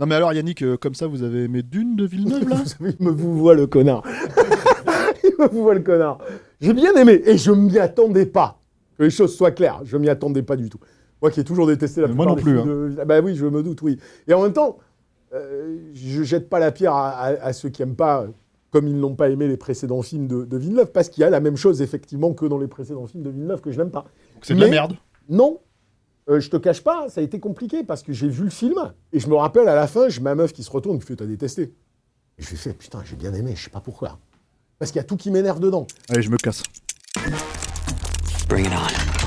Non mais alors Yannick, euh, comme ça vous avez aimé Dune de Villeneuve là Il me vous voit le connard. Il me vous voit le connard. J'ai bien aimé et je m'y attendais pas. Que les choses soient claires, je m'y attendais pas du tout. Moi qui ai toujours détesté la Mais moi plupart non des plus, films de- Bah oui, je me doute, oui. Et en même temps, euh, je jette pas la pierre à, à- à ceux qui aiment pas, euh, comme ils n'ont pas aimé les précédents films de, de Villeneuve, parce qu'il y a la même chose effectivement que dans les précédents films de Villeneuve que je n'aime pas. C'est de la merde. Non, euh, je te cache pas, ça a été compliqué parce que j'ai vu le film et je me rappelle à la fin, j'ai ma meuf qui se retourne, qui fait t'as détesté. Et je lui fais putain, j'ai bien aimé, je sais pas pourquoi. Parce qu'il y a tout qui m'énerve dedans. Allez, je me casse. Bring it on.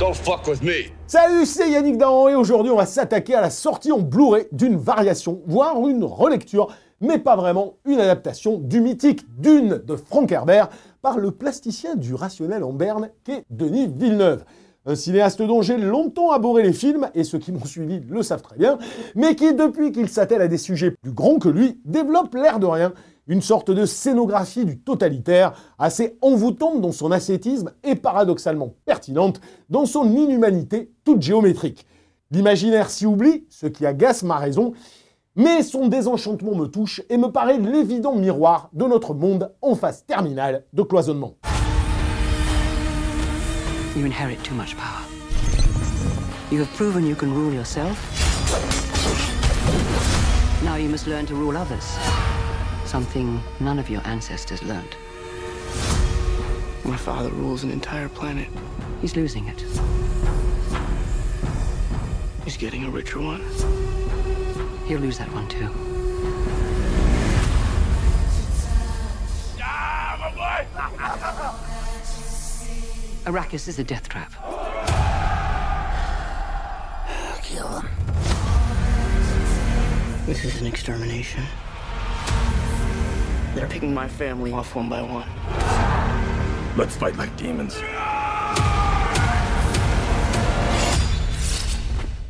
Don't. Salut, c'est Yannick Dahan et aujourd'hui on va s'attaquer à la sortie en Blu-ray d'une variation, voire une relecture, mais pas vraiment une adaptation du mythique Dune de Frank Herbert par le plasticien du rationnel en berne qu'est Denis Villeneuve. Un cinéaste dont j'ai longtemps abhorré les films, et ceux qui m'ont suivi le savent très bien, mais qui, depuis qu'il s'attelle à des sujets plus grands que lui, développe l'air de rien une sorte de scénographie du totalitaire, assez envoûtante dans son ascétisme et paradoxalement pertinente dans son inhumanité toute géométrique. L'imaginaire s'y oublie, ce qui agace ma raison, mais son désenchantement me touche et me paraît l'évident miroir de notre monde en phase terminale de cloisonnement. You have proven you can rule yourself. Now you must learn. Something none of your ancestors learned. My father rules an entire planet. He's losing it. He's getting a richer one. He'll lose that one too. Arrakis is a death trap. Kill him. This is an extermination. They're picking my family off one by one. Let's fight like demons.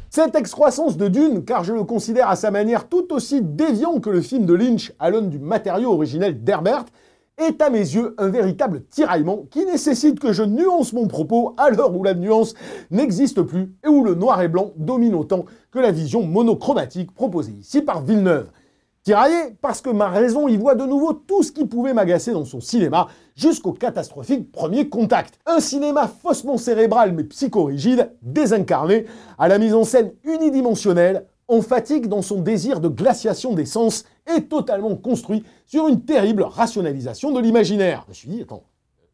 Cette excroissance de Dune, car je le considère à sa manière tout aussi déviant que le film de Lynch à l'aune du matériau originel d'Herbert, est à mes yeux un véritable tiraillement qui nécessite que je nuance mon propos à l'heure où la nuance n'existe plus et où le noir et blanc domine autant que la vision monochromatique proposée ici par Villeneuve. Parce que ma raison y voit de nouveau tout ce qui pouvait m'agacer dans son cinéma, jusqu'au catastrophique premier contact. Un cinéma faussement cérébral mais psychorigide, désincarné, à la mise en scène unidimensionnelle, en fatigue dans son désir de glaciation des sens et totalement construit sur une terrible rationalisation de l'imaginaire. Je me suis dit, attends,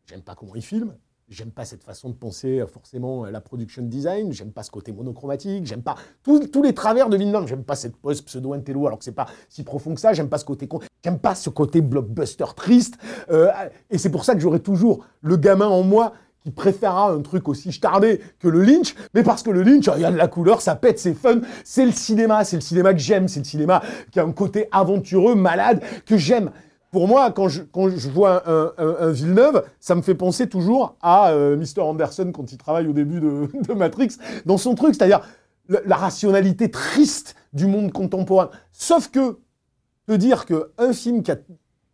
j'aime pas comment il filme, J'aime pas cette façon de penser euh, forcément à la production design, j'aime pas ce côté monochromatique, j'aime pas tous, les travers de Villeneuve, j'aime pas cette pose pseudo-intello alors que c'est pas si profond que ça, j'aime pas ce côté j'aime pas ce côté blockbuster triste, euh, et c'est pour ça que j'aurai toujours le gamin en moi qui préférera un truc aussi stardé que le Lynch, mais parce que le Lynch, il y a de la couleur, ça pète, c'est fun, c'est le cinéma, c'est le cinéma que j'aime, c'est le cinéma qui a un côté aventureux, malade, que j'aime. Pour moi, quand je, vois un, Villeneuve, ça me fait penser toujours à euh, Mr. Anderson quand il travaille au début de, de Matrix, dans son truc, c'est-à-dire la, rationalité triste du monde contemporain. Sauf que, te dire qu'un film qui a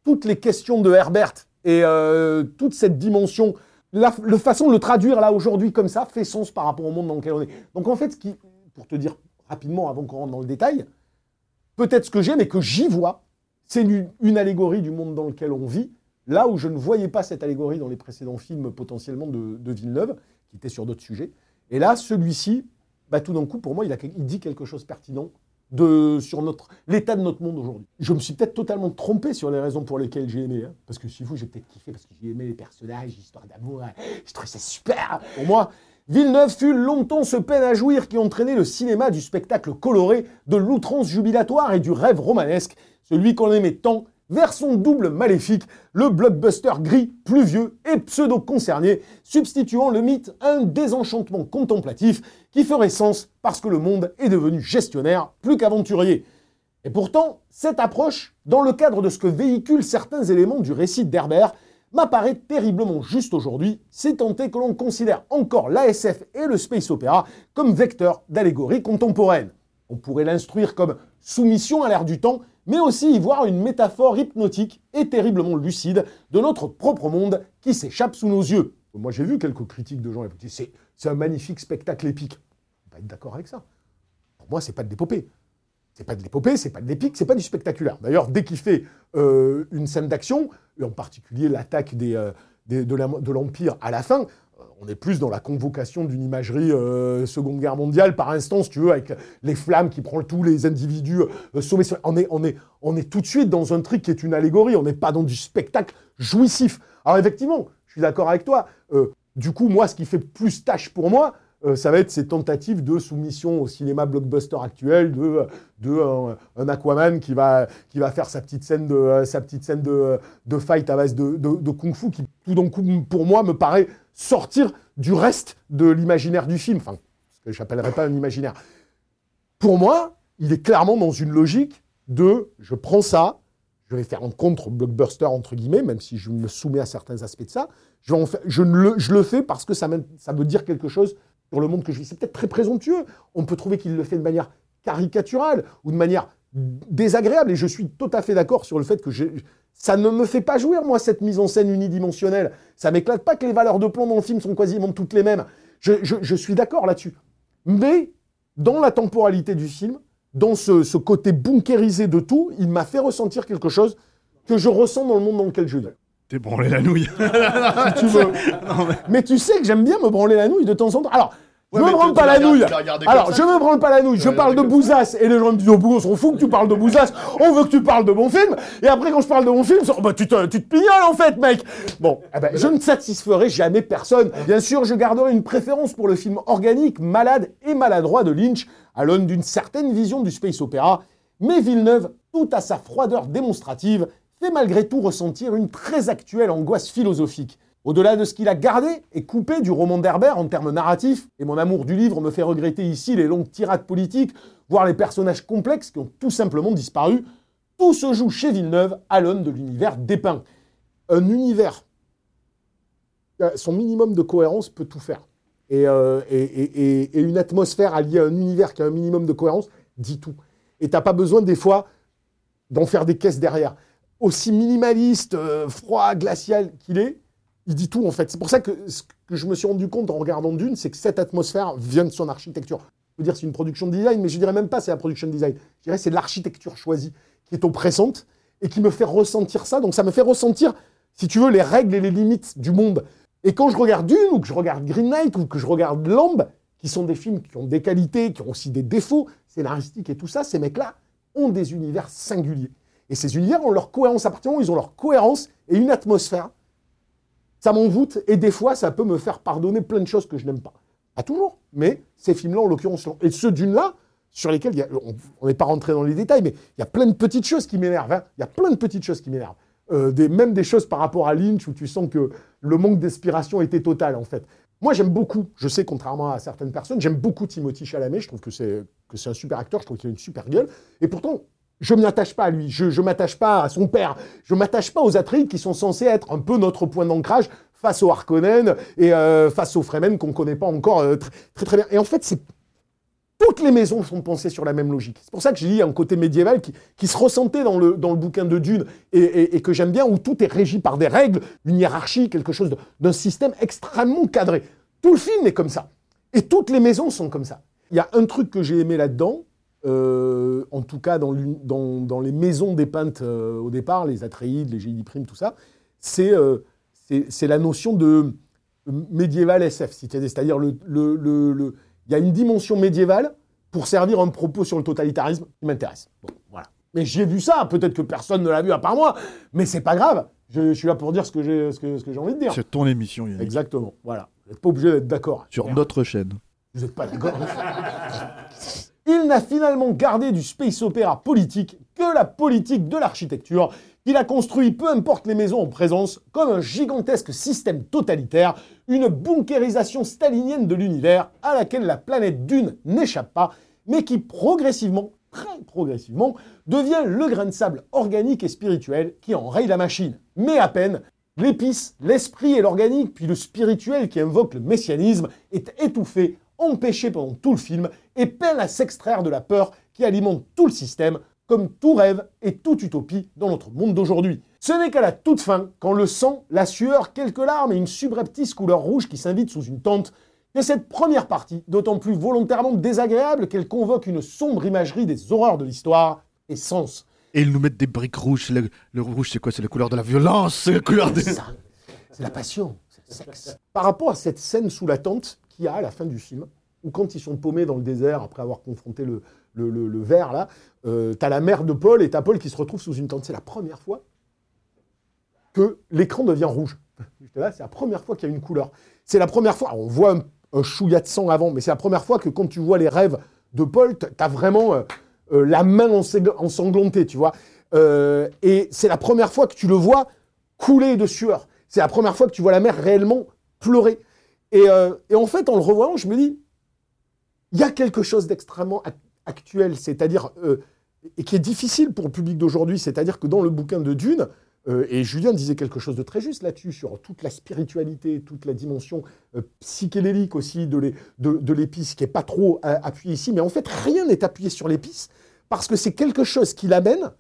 toutes les questions de Herbert et euh, toute cette dimension, la, façon de le traduire là aujourd'hui comme ça fait sens par rapport au monde dans lequel on est. Donc en fait, ce qui, pour te dire rapidement avant qu'on rentre dans le détail, peut-être ce que j'aime et que j'y vois, c'est une, allégorie du monde dans lequel on vit, là où je ne voyais pas cette allégorie dans les précédents films potentiellement de, Villeneuve, qui étaient sur d'autres sujets. Et là, celui-ci, bah, tout d'un coup, pour moi, il, dit quelque chose de pertinent de, sur notre, l'état de notre monde aujourd'hui. Je me suis peut-être totalement trompé sur les raisons pour lesquelles j'ai aimé. Parce que si vous, j'ai peut-être kiffé parce que j'ai aimé les personnages, l'histoire d'amour. hein. Je trouvais ça super. Pour moi, Villeneuve fut longtemps ce peine à jouir qui entraînait le cinéma du spectacle coloré, de l'outrance jubilatoire et du rêve romanesque, celui qu'on aimait tant, vers son double maléfique, le blockbuster gris, pluvieux et pseudo-concerné, substituant le mythe à un désenchantement contemplatif qui ferait sens parce que le monde est devenu gestionnaire plus qu'aventurier. Et pourtant, cette approche, dans le cadre de ce que véhiculent certains éléments du récit d'Herbert, m'apparaît terriblement juste aujourd'hui, c'est tenté que l'on considère encore l'ASF et le space opéra comme vecteurs d'allégorie contemporaine. On pourrait l'instruire comme soumission à l'ère du temps, mais aussi y voir une métaphore hypnotique et terriblement lucide de notre propre monde qui s'échappe sous nos yeux. Moi j'ai vu quelques critiques de gens qui disent c'est un magnifique spectacle épique. On pas être d'accord avec ça. Pour moi, c'est pas de l'épopée. C'est pas de l'épopée, c'est pas de l'épique, c'est pas du spectaculaire. D'ailleurs, dès qu'il fait euh, une scène d'action, et en particulier l'attaque euh, de l'Empire à la fin, on est plus dans la convocation d'une imagerie euh, Seconde Guerre mondiale, par instant, si tu veux, avec les flammes qui prennent tous les individus euh, sur- On est, on, est, on est tout de suite dans un truc qui est une allégorie, on n'est pas dans du spectacle jouissif. Alors effectivement, je suis d'accord avec toi. euh, du coup, moi, ce qui fait plus tâche pour moi, euh, ça va être ces tentatives de soumission au cinéma blockbuster actuel, de, de un, Aquaman qui va, qui va faire sa petite scène de, sa petite scène de, de fight à base de, de, de kung-fu, qui tout d'un coup, pour moi, me paraît sortir du reste de l'imaginaire du film. Enfin, ce que j'appellerais pas un imaginaire. Pour moi, il est clairement dans une logique de je prends ça, je vais faire un contre-blockbuster, entre guillemets, même si je me soumets à certains aspects de ça. Je, en je, le, fais parce que ça, ça veut dire quelque chose sur le monde que je vis. C'est peut-être très présomptueux. On peut trouver qu'il le fait de manière caricaturale ou de manière désagréable. Et je suis tout à fait d'accord sur le fait que ça ne me fait pas jouir, moi, cette mise en scène unidimensionnelle. Ça m'éclate pas que les valeurs de plan dans le film sont quasiment toutes les mêmes. Je, je- je suis d'accord là-dessus. Mais dans la temporalité du film, dans ce, ce côté bunkérisé de tout, il m'a fait ressentir quelque chose que je ressens dans le monde dans lequel je vis. T'es branlé la nouille. Si tu veux. mais... tu sais que j'aime bien me branler la nouille de temps en temps. Alors, je me branle pas la nouille. Alors, je me branle pas la nouille. Je parle de Bouzasse et les gens me disent Oh, on s'en fout que tu parles de Bouzasse. On veut que tu parles de mon film. Et après, quand je parle de mon film, oh, bah, tu, te, tu te pignoles en fait, mec. Bon, eh ben, je ne satisferai jamais personne. Bien sûr, je garderai une préférence pour le film organique, malade et maladroit de Lynch, à l'aune d'une certaine vision du space opéra. Mais Villeneuve, tout à sa froideur démonstrative, fait malgré tout ressentir une très actuelle angoisse philosophique. Au-delà de ce qu'il a gardé et coupé du roman d'Herbert en termes narratifs, et mon amour du livre me fait regretter ici les longues tirades politiques, voire les personnages complexes qui ont tout simplement disparu, tout se joue chez Villeneuve à l'aune de l'univers dépeint. Un univers, euh, son minimum de cohérence peut tout faire. Et, euh, et une atmosphère alliée à un univers qui a un minimum de cohérence dit tout. Et t'as pas besoin des fois d'en faire des caisses derrière. Aussi minimaliste, euh, froid, glacial qu'il est, il dit tout en fait. C'est pour ça que je me suis rendu compte en regardant Dune, c'est que cette atmosphère vient de son architecture. Je peux dire c'est une production de design, mais je dirais même pas c'est la production de design. Je dirais c'est l'architecture choisie qui est oppressante et qui me fait ressentir ça. Donc ça me fait ressentir, si tu veux, les règles et les limites du monde. Et quand je regarde Dune ou que je regarde Green Knight ou que je regarde Lamb, qui sont des films qui ont des qualités, qui ont aussi des défauts scénaristiques et tout ça, ces mecs-là ont des univers singuliers. Et ces univers ont leur cohérence. À partir du moment où ils ont leur cohérence et une atmosphère, ça m'envoûte et des fois, ça peut me faire pardonner plein de choses que je n'aime pas. Pas toujours, mais ces films-là, en l'occurrence, et ceux d'une-là, sur lesquels on n'est pas rentré dans les détails, mais il y a plein de petites choses qui m'énervent. hein. Il y a plein de petites choses qui m'énervent. Euh, des, même des choses par rapport à Lynch où tu sens que le manque d'inspiration était total, en fait. Moi, j'aime beaucoup, je sais, contrairement à certaines personnes, j'aime beaucoup Timothy Chalamet. Je trouve que c'est que c'est un super acteur, je trouve qu'il a une super gueule. Et pourtant, je ne m'attache pas à lui, je ne m'attache pas à son père, je ne m'attache pas aux Atreides qui sont censés être un peu notre point d'ancrage face au Harkonnen et euh, face aux Fremen qu'on ne connaît pas encore euh, tr- très très bien. Et en fait, c'est toutes les maisons sont pensées sur la même logique. C'est pour ça que j'ai dit un côté médiéval qui, se ressentait dans le, dans le bouquin de Dune et, et- que j'aime bien, où tout est régi par des règles, une hiérarchie, quelque chose d'un système extrêmement cadré. Tout le film est comme ça. Et toutes les maisons sont comme ça. Il y a un truc que j'ai aimé là-dedans, euh, en tout cas dans, l'une- dans- dans les maisons dépeintes euh, au départ, les Atreides, les Génie Prime, tout ça, c'est euh, c'est- la notion de médiéval SF, c'est-à-dire le, le- le- le- il y a une dimension médiévale pour servir un propos sur le totalitarisme qui m'intéresse. Bon, voilà. Mais j'ai vu ça, peut-être que personne ne l'a vu à part moi, mais c'est pas grave. Je, je suis là pour dire ce que j'ai ce que, ce que j'ai envie de dire. C'est ton émission, Yannick. Exactement, voilà. Vous n'êtes pas obligé d'être d'accord. Sur notre chaîne. Vous n'êtes pas d'accord Il n'a finalement gardé du space opéra politique que la politique de l'architecture qu'il a construit, peu importe les maisons en présence, comme un gigantesque système totalitaire, une bunkérisation stalinienne de l'univers à laquelle la planète Dune n'échappe pas, mais qui progressivement, très progressivement, devient le grain de sable organique et spirituel qui enraye la machine. Mais à peine, l'épice, l'esprit et l'organique, puis le spirituel qui invoque le messianisme, est étouffé, empêché pendant tout le film, et peine à s'extraire de la peur qui alimente tout le système, comme tout rêve et toute utopie dans notre monde d'aujourd'hui. Ce n'est qu'à la toute fin, quand le sang, la sueur, quelques larmes et une subreptice couleur rouge qui s'invite sous une tente, que cette première partie, d'autant plus volontairement désagréable qu'elle convoque une sombre imagerie des horreurs de l'histoire, et sens. Et ils nous mettent des briques rouges. Le, le rouge, c'est quoi? C'est la couleur de la violence. C'est la couleur des. C'est ça. C'est la passion, c'est le sexe. Par rapport à cette scène sous la tente à la fin du film, où quand ils sont paumés dans le désert après avoir confronté le, le, le- le ver, là, euh, t'as la mère de Paul et t'as Paul qui se retrouve sous une tente. C'est la première fois que l'écran devient rouge. C'est la première fois qu'il y a une couleur. C'est la première fois, on voit un, un chouïa de sang avant, mais c'est la première fois que quand tu vois les rêves de Paul, t'as vraiment euh, euh, la main ensang- ensanglantée, tu vois. Euh, et c'est la première fois que tu le vois couler de sueur. C'est la première fois que tu vois la mère réellement pleurer. Et, euh, et en fait, en le revoyant, je me dis, il y a quelque chose d'extrêmement ac- actuel, c'est-à-dire, euh, et qui est difficile pour le public d'aujourd'hui, c'est-à-dire que dans le bouquin de Dune, euh, et Julien disait quelque chose de très juste là-dessus, sur toute la spiritualité, toute la dimension psychédélique aussi de l'é- de- de l'épice, qui n'est pas trop appuyée ici, mais en fait, rien n'est appuyé sur l'épice, parce que c'est quelque chose qui l'amène,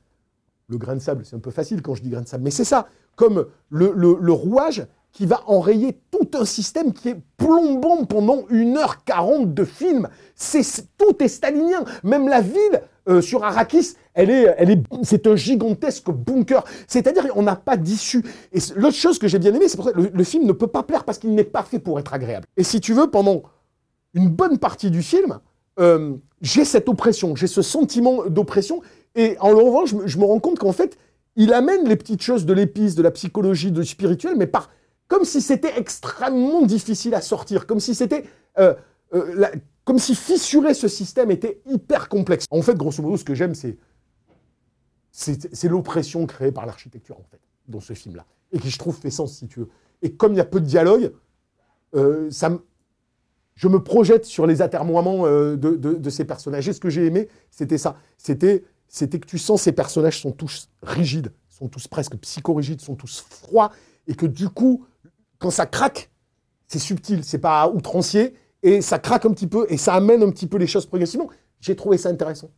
le grain de sable, c'est un peu facile quand je dis grain de sable, mais c'est ça, comme le rouage qui va enrayer tout un système qui est plombant pendant 1h40 de film. C'est, tout est stalinien. Même la ville euh, sur Arrakis, elle est, elle est, c'est un gigantesque bunker. C'est-à-dire, on n'a pas d'issue. Et l'autre chose que j'ai bien aimé, c'est pour ça que le, film ne peut pas plaire parce qu'il n'est pas fait pour être agréable. Et si tu veux, pendant une bonne partie du film, euh, j'ai cette oppression, j'ai ce sentiment d'oppression. Et en revoyant, je, me- rends compte qu'en fait, il amène les petites choses de l'épice, de la psychologie, du spirituel, mais par comme si c'était extrêmement difficile à sortir, comme si c'était euh, euh, comme si fissurer ce système était hyper complexe. En fait, grosso modo, ce que j'aime, c'est l'oppression créée par l'architecture en fait dans ce film-là, et qui je trouve fait sens si tu veux. Et comme il y a peu de dialogue, euh, ça je me projette sur les atermoiements de, de- de ces personnages. Et ce que j'ai aimé, c'était ça. C'était, c'était que tu sens ces personnages sont tous rigides, sont tous presque psychorigides, sont tous froids, et que du coup, quand ça craque, c'est subtil, c'est pas outrancier, et ça craque un petit peu, et ça amène un petit peu les choses progressivement. J'ai trouvé ça intéressant.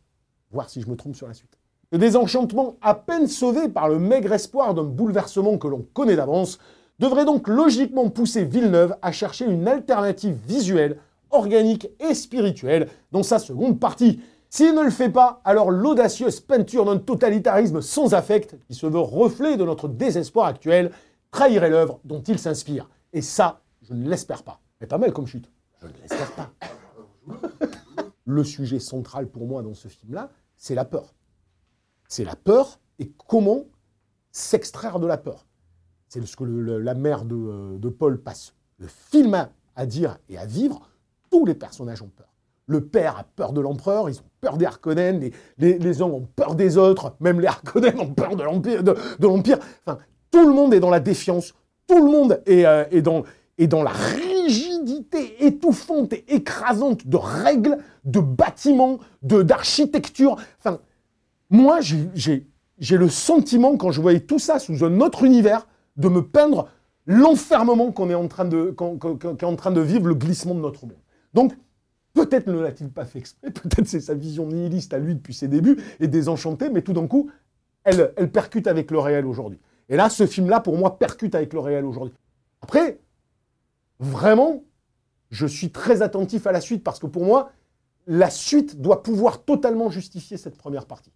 Voir si je me trompe sur la suite. Le désenchantement, à peine sauvé par le maigre espoir d'un bouleversement que l'on connaît d'avance, devrait donc logiquement pousser Villeneuve à chercher une alternative visuelle, organique et spirituelle dans sa seconde partie. S'il ne le fait pas, alors l'audacieuse peinture d'un totalitarisme sans affect, qui se veut reflet de notre désespoir actuel, trahirait l'œuvre dont il s'inspire. Et ça, je ne l'espère pas. Mais pas mal comme chute. Je ne l'espère pas. le sujet central pour moi dans ce film-là, c'est la peur. C'est la peur et comment s'extraire de la peur. C'est ce que la mère de, euh, de Paul passe le film à, à dire et à vivre. Tous les personnages ont peur. Le père a peur de l'empereur, ils ont peur des Harkonnen, les, hommes ont peur des autres, même les Harkonnen ont peur de l'Empire. De. Enfin, tout le monde est dans la défiance, tout le monde est, euh, dans, la rigidité étouffante et écrasante de règles, de bâtiments, d'architecture. Enfin, moi, j'ai- le sentiment, quand je voyais tout ça sous un autre univers, de me peindre l'enfermement qu'on est en train de, en train de vivre, le glissement de notre monde. Donc, peut-être ne l'a-t-il pas fait exprès, peut-être c'est sa vision nihiliste à lui depuis ses débuts, et désenchantée, mais tout d'un coup, elle percute avec le réel aujourd'hui. Et là, ce film-là, pour moi, percute avec le réel aujourd'hui. Après, vraiment, je suis très attentif à la suite, parce que pour moi, la suite doit pouvoir totalement justifier cette première partie.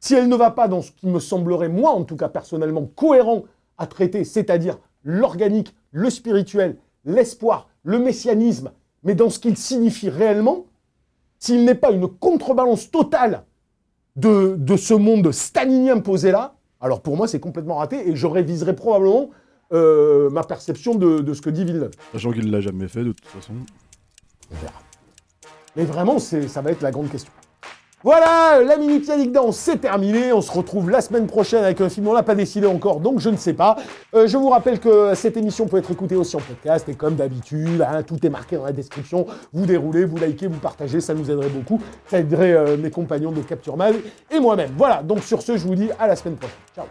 Si elle ne va pas dans ce qui me semblerait, moi en tout cas personnellement, cohérent à traiter, c'est-à-dire l'organique, le spirituel, l'espoir, le messianisme, mais dans ce qu'il signifie réellement, s'il n'est pas une contrebalance totale de, de ce monde stalinien posé là, alors pour moi c'est complètement raté et je réviserai probablement euh, ma perception de, de ce que dit Villeneuve. Sachant qu'il l'a jamais fait de toute façon. On verra. Mais vraiment, c'est, ça va être la grande question. Voilà, la Minute Yannick Dans, c'est terminé. On se retrouve la semaine prochaine avec un film, on l'a pas décidé encore, donc je ne sais pas. Euh, je vous rappelle que cette émission peut être écoutée aussi en podcast, et comme d'habitude, hein, tout est marqué dans la description. Vous déroulez, vous likez, vous partagez, ça nous aiderait beaucoup. Ça aiderait euh, mes compagnons de Capture Mag et moi-même. Voilà, donc sur ce, je vous dis à la semaine prochaine. Ciao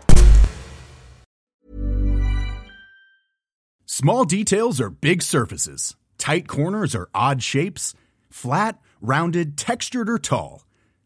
Small details are big surfaces. Tight corners are odd shapes. Flat, rounded, textured, or tall.